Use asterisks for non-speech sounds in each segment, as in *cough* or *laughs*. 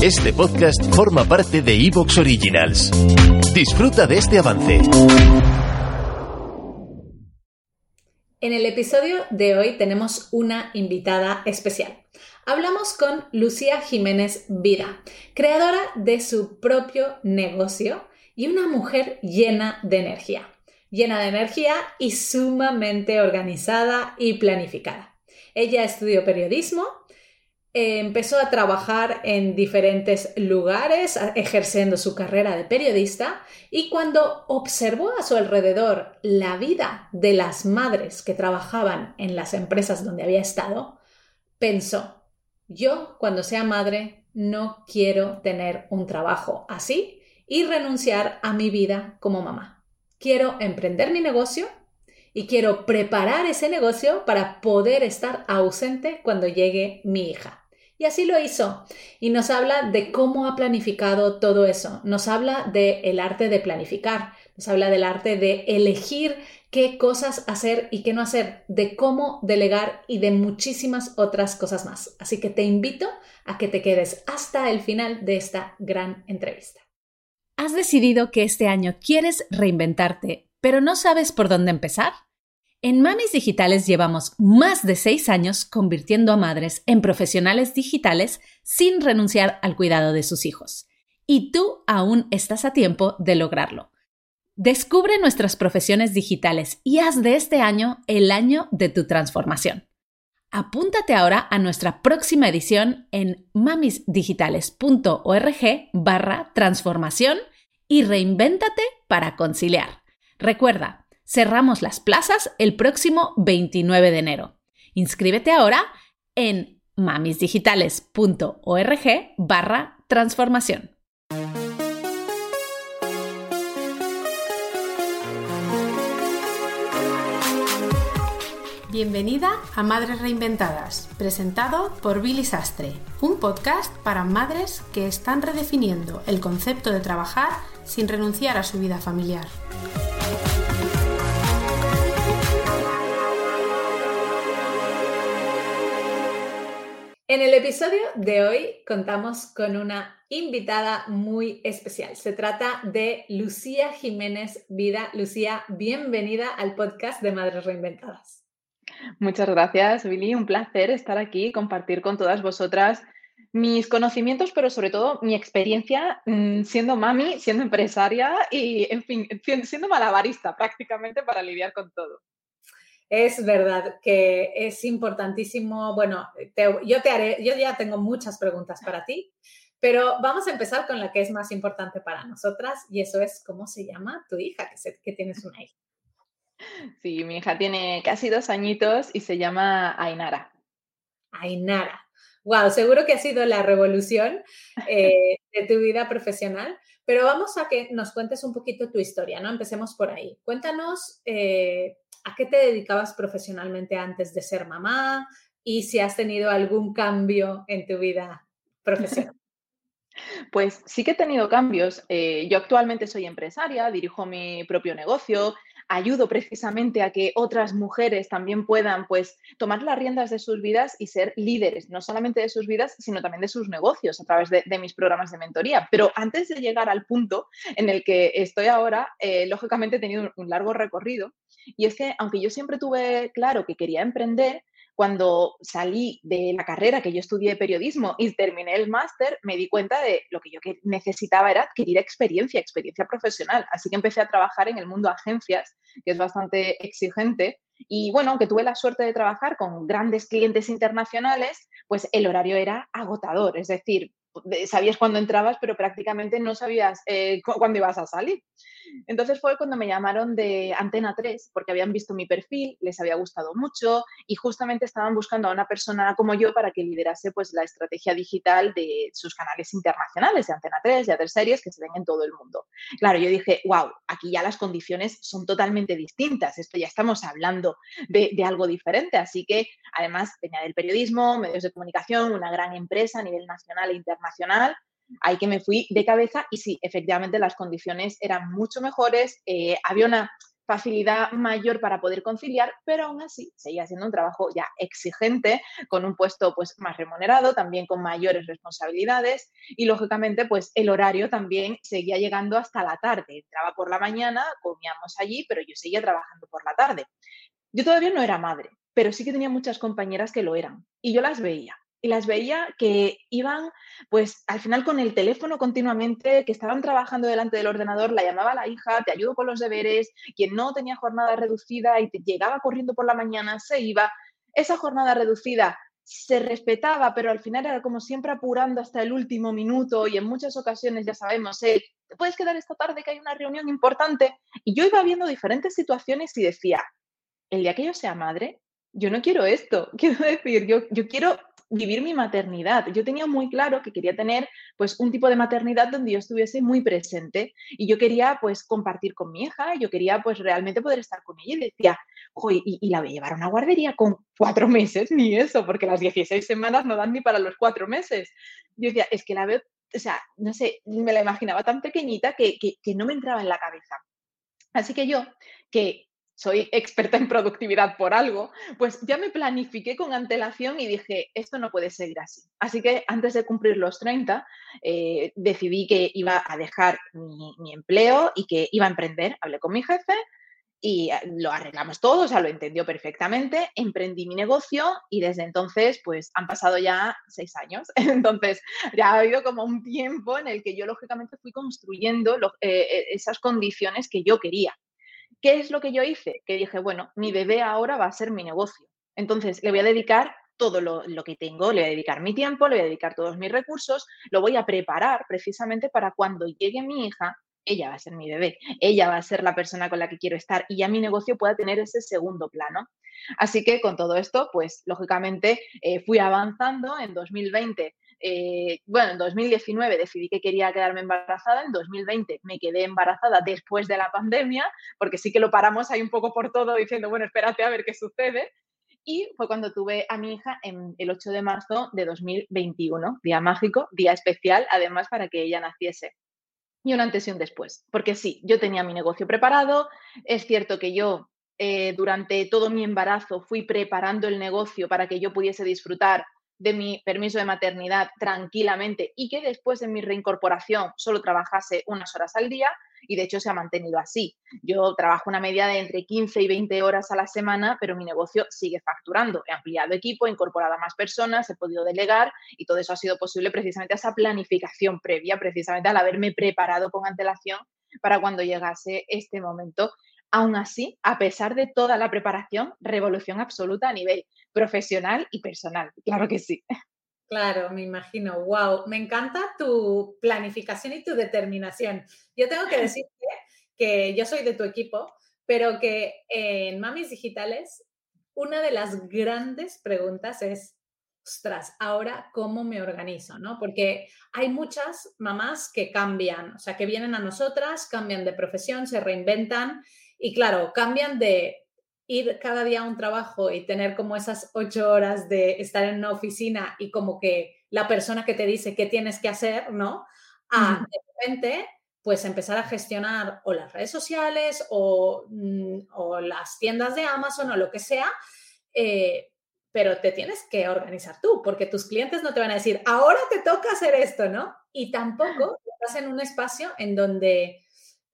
Este podcast forma parte de Evox Originals. Disfruta de este avance. En el episodio de hoy tenemos una invitada especial. Hablamos con Lucía Jiménez Vida, creadora de su propio negocio y una mujer llena de energía. Llena de energía y sumamente organizada y planificada. Ella estudió periodismo, empezó a trabajar en diferentes lugares ejerciendo su carrera de periodista y cuando observó a su alrededor la vida de las madres que trabajaban en las empresas donde había estado, pensó, yo cuando sea madre no quiero tener un trabajo así y renunciar a mi vida como mamá. Quiero emprender mi negocio y quiero preparar ese negocio para poder estar ausente cuando llegue mi hija. Y así lo hizo. Y nos habla de cómo ha planificado todo eso. Nos habla del arte de planificar. Nos habla del arte de elegir qué cosas hacer y qué no hacer, de cómo delegar y de muchísimas otras cosas más. Así que te invito a que te quedes hasta el final de esta gran entrevista. ¿Has decidido que este año quieres reinventarte, pero no sabes por dónde empezar? En Mamis Digitales llevamos más de seis años convirtiendo a madres en profesionales digitales sin renunciar al cuidado de sus hijos. Y tú aún estás a tiempo de lograrlo. Descubre nuestras profesiones digitales y haz de este año el año de tu transformación. Apúntate ahora a nuestra próxima edición en mamisdigitales.org barra transformación y reinvéntate para conciliar. Recuerda, Cerramos las plazas el próximo 29 de enero. Inscríbete ahora en mamisdigitales.org barra transformación. Bienvenida a Madres Reinventadas, presentado por Billy Sastre, un podcast para madres que están redefiniendo el concepto de trabajar sin renunciar a su vida familiar. En el episodio de hoy contamos con una invitada muy especial. Se trata de Lucía Jiménez Vida. Lucía, bienvenida al podcast de Madres Reinventadas. Muchas gracias, Billy. Un placer estar aquí y compartir con todas vosotras mis conocimientos, pero sobre todo mi experiencia mm, siendo mami, siendo empresaria y, en fin, siendo malabarista prácticamente para lidiar con todo. Es verdad que es importantísimo. Bueno, yo te haré, yo ya tengo muchas preguntas para ti, pero vamos a empezar con la que es más importante para nosotras y eso es cómo se llama tu hija, que, que tienes una hija. Sí, mi hija tiene casi dos añitos y se llama Ainara. Ainara. Wow, seguro que ha sido la revolución eh, *laughs* de tu vida profesional, pero vamos a que nos cuentes un poquito tu historia, ¿no? Empecemos por ahí. Cuéntanos eh, ¿A qué te dedicabas profesionalmente antes de ser mamá? Y si has tenido algún cambio en tu vida profesional. *laughs* Pues sí que he tenido cambios. Eh, yo actualmente soy empresaria, dirijo mi propio negocio, ayudo precisamente a que otras mujeres también puedan pues tomar las riendas de sus vidas y ser líderes, no solamente de sus vidas, sino también de sus negocios a través de, mis programas de mentoría. Pero antes de llegar al punto en el que estoy ahora, eh, lógicamente he tenido un largo recorrido y es que aunque yo siempre tuve claro que quería emprender, cuando salí de la carrera que yo estudié periodismo y terminé el máster, me di cuenta de lo que yo necesitaba era adquirir experiencia, experiencia profesional. Así que empecé a trabajar en el mundo agencias, que es bastante exigente. Y bueno, aunque tuve la suerte de trabajar con grandes clientes internacionales, pues el horario era agotador. Es decir, sabías cuándo entrabas, pero prácticamente no sabías eh, cuándo ibas a salir. Entonces fue cuando me llamaron de Antena 3, porque habían visto mi perfil, les había gustado mucho y justamente estaban buscando a una persona como yo para que liderase pues, la estrategia digital de sus canales internacionales, de Antena 3, de otras series que se ven en todo el mundo. Claro, yo dije, wow, aquí ya las condiciones son totalmente distintas, esto ya estamos hablando de, de algo diferente, así que además venía del periodismo, medios de comunicación, una gran empresa a nivel nacional e internacional nacional, ahí que me fui de cabeza y sí, efectivamente las condiciones eran mucho mejores, eh, había una facilidad mayor para poder conciliar, pero aún así seguía siendo un trabajo ya exigente, con un puesto pues más remunerado, también con mayores responsabilidades y lógicamente pues el horario también seguía llegando hasta la tarde. Entraba por la mañana, comíamos allí, pero yo seguía trabajando por la tarde. Yo todavía no era madre, pero sí que tenía muchas compañeras que lo eran y yo las veía y las veía que iban, pues al final con el teléfono continuamente, que estaban trabajando delante del ordenador, la llamaba la hija, te ayudo con los deberes, quien no tenía jornada reducida y te llegaba corriendo por la mañana, se iba. Esa jornada reducida se respetaba, pero al final era como siempre apurando hasta el último minuto y en muchas ocasiones, ya sabemos, ¿te puedes quedar esta tarde que hay una reunión importante? Y yo iba viendo diferentes situaciones y decía, el día que yo sea madre, yo no quiero esto. *laughs* Quiero decir, yo, yo quiero vivir mi maternidad. Yo tenía muy claro que quería tener pues un tipo de maternidad donde yo estuviese muy presente y yo quería pues compartir con mi hija, yo quería pues realmente poder estar con ella y decía, y, la voy a llevar a una guardería con cuatro *laughs* meses, ni eso, porque las 16 semanas no dan ni para los cuatro meses. Yo decía, es que la veo, o sea, no sé, me la imaginaba tan pequeñita que, que, que no me entraba en la cabeza. Así que yo, que soy experta en productividad por algo, pues ya me planifiqué con antelación y dije, esto no puede seguir así. Así que antes de cumplir los 30, eh, decidí que iba a dejar mi, empleo y que iba a emprender. Hablé con mi jefe y eh, lo arreglamos todo, o sea, lo entendió perfectamente, emprendí mi negocio y desde entonces, pues han pasado ya seis años. *laughs* Entonces, ya ha habido como un tiempo en el que yo, lógicamente, fui construyendo eh, esas condiciones que yo quería. ¿Qué es lo que yo hice? Que dije, bueno, mi bebé ahora va a ser mi negocio. Entonces, le voy a dedicar todo lo, que tengo, le voy a dedicar mi tiempo, le voy a dedicar todos mis recursos, lo voy a preparar precisamente para cuando llegue mi hija, ella va a ser mi bebé, ella va a ser la persona con la que quiero estar y ya mi negocio pueda tener ese segundo plano. Así que con todo esto, pues lógicamente eh, fui avanzando. En 2020 eh, bueno, en 2019 decidí que quería quedarme embarazada, en 2020 me quedé embarazada después de la pandemia, porque sí que lo paramos ahí un poco por todo diciendo, bueno, espérate a ver qué sucede. Y fue cuando tuve a mi hija en el 8 de marzo de 2021, día mágico, día especial, además para que ella naciese. Y un antes y un después, porque sí, yo tenía mi negocio preparado, es cierto que yo eh, durante todo mi embarazo fui preparando el negocio para que yo pudiese disfrutar de mi permiso de maternidad tranquilamente y que después de mi reincorporación solo trabajase unas horas al día y de hecho se ha mantenido así. Yo trabajo una media de entre 15 y 20 horas a la semana, pero mi negocio sigue facturando. He ampliado equipo, he incorporado a más personas, he podido delegar y todo eso ha sido posible precisamente a esa planificación previa, precisamente al haberme preparado con antelación para cuando llegase este momento. Aún así, a pesar de toda la preparación, revolución absoluta a nivel profesional y personal. Claro que sí. Claro, me imagino. Wow, me encanta tu planificación y tu determinación. Yo tengo que *laughs* decirte que yo soy de tu equipo, pero que en Mamis Digitales una de las grandes preguntas es, ostras, ahora cómo me organizo, ¿no? Porque hay muchas mamás que cambian, o sea, que vienen a nosotras, cambian de profesión, se reinventan y claro, cambian de ir cada día a un trabajo y tener como esas ocho horas de estar en una oficina y como que la persona que te dice qué tienes que hacer, ¿no? A de repente, pues empezar a gestionar o las redes sociales o, mm, las tiendas de Amazon o lo que sea, eh, pero te tienes que organizar tú, porque tus clientes no te van a decir, ahora te toca hacer esto, ¿no? Y tampoco estás en un espacio en donde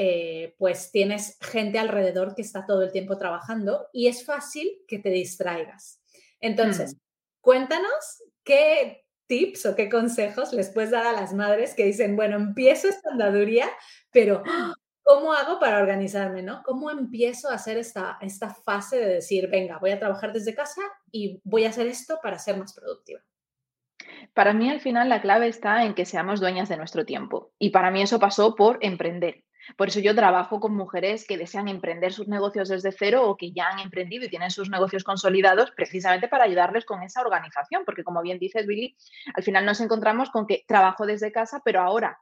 eh, pues tienes gente alrededor que está todo el tiempo trabajando y es fácil que te distraigas. Entonces, mm. cuéntanos qué tips o qué consejos les puedes dar a las madres que dicen, bueno, empiezo esta andaduría, pero ¿cómo hago para organizarme, no? ¿Cómo empiezo a hacer esta, esta fase de decir, venga, voy a trabajar desde casa y voy a hacer esto para ser más productiva? Para mí al final la clave está en que seamos dueñas de nuestro tiempo. Y para mí eso pasó por emprender. Por eso yo trabajo con mujeres que desean emprender sus negocios desde cero o que ya han emprendido y tienen sus negocios consolidados precisamente para ayudarles con esa organización, porque como bien dices, Billy, al final nos encontramos con que trabajo desde casa, pero ahora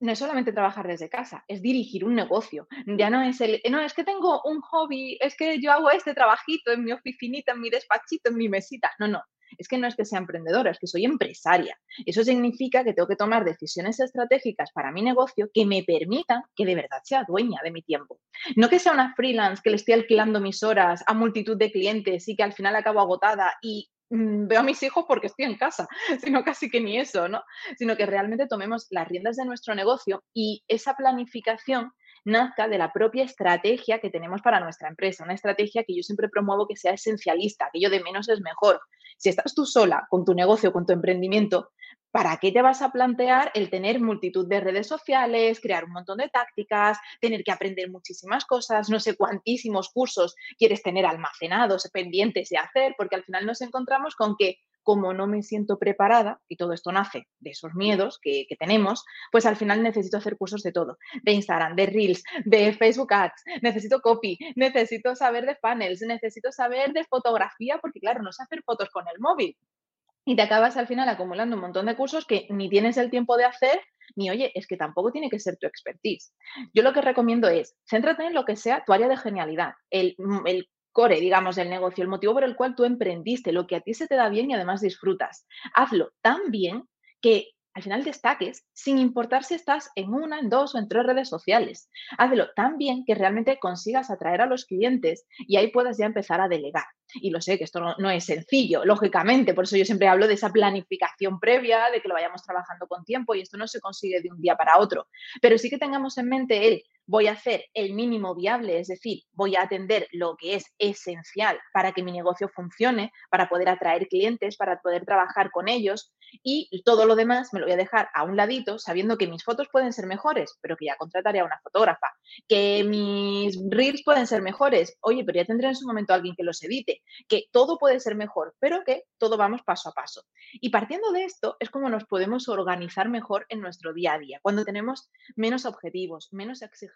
no es solamente trabajar desde casa, es dirigir un negocio. Ya no es el, no, es que tengo un hobby, es que yo hago este trabajito en mi oficinita, en mi despachito, en mi mesita. No, no. Es que no es que sea emprendedora, es que soy empresaria. Eso significa que tengo que tomar decisiones estratégicas para mi negocio que me permitan que de verdad sea dueña de mi tiempo. No que sea una freelance que le estoy alquilando mis horas a multitud de clientes y que al final acabo agotada y mm, veo a mis hijos porque estoy en casa, *laughs* sino casi que ni eso, ¿no? Sino que realmente tomemos las riendas de nuestro negocio y esa planificación nazca de la propia estrategia que tenemos para nuestra empresa, una estrategia que yo siempre promuevo que sea esencialista, que yo de menos es mejor. Si estás tú sola con tu negocio, con tu emprendimiento, ¿para qué te vas a plantear el tener multitud de redes sociales, crear un montón de tácticas, tener que aprender muchísimas cosas, no sé cuántísimos cursos quieres tener almacenados, pendientes de hacer? Porque al final nos encontramos con que como no me siento preparada, y todo esto nace de esos miedos que, tenemos, pues al final necesito hacer cursos de todo, de Instagram, de Reels, de Facebook Ads, necesito copy, necesito saber de funnels, necesito saber de fotografía, porque claro, no sé hacer fotos con el móvil. Y te acabas al final acumulando un montón de cursos que ni tienes el tiempo de hacer, ni oye, es que tampoco tiene que ser tu expertise. Yo lo que recomiendo es, céntrate en lo que sea tu área de genialidad, el, el core, digamos, del negocio, el motivo por el cual tú emprendiste, lo que a ti se te da bien y además disfrutas. Hazlo tan bien que al final destaques, sin importar si estás en una, en dos o en tres redes sociales. Hazlo tan bien que realmente consigas atraer a los clientes y ahí puedas ya empezar a delegar. Y lo sé que esto no, es sencillo, lógicamente, por eso yo siempre hablo de esa planificación previa, de que lo vayamos trabajando con tiempo y esto no se consigue de un día para otro. Pero sí que tengamos en mente el voy a hacer el mínimo viable, es decir, voy a atender lo que es esencial para que mi negocio funcione, para poder atraer clientes, para poder trabajar con ellos y todo lo demás me lo voy a dejar a un ladito sabiendo que mis fotos pueden ser mejores, pero que ya contrataré a una fotógrafa, que mis reels pueden ser mejores, oye, pero ya tendré en su momento alguien que los edite, que todo puede ser mejor, pero que todo vamos paso a paso. Y partiendo de esto es como nos podemos organizar mejor en nuestro día a día, cuando tenemos menos objetivos, menos exigencias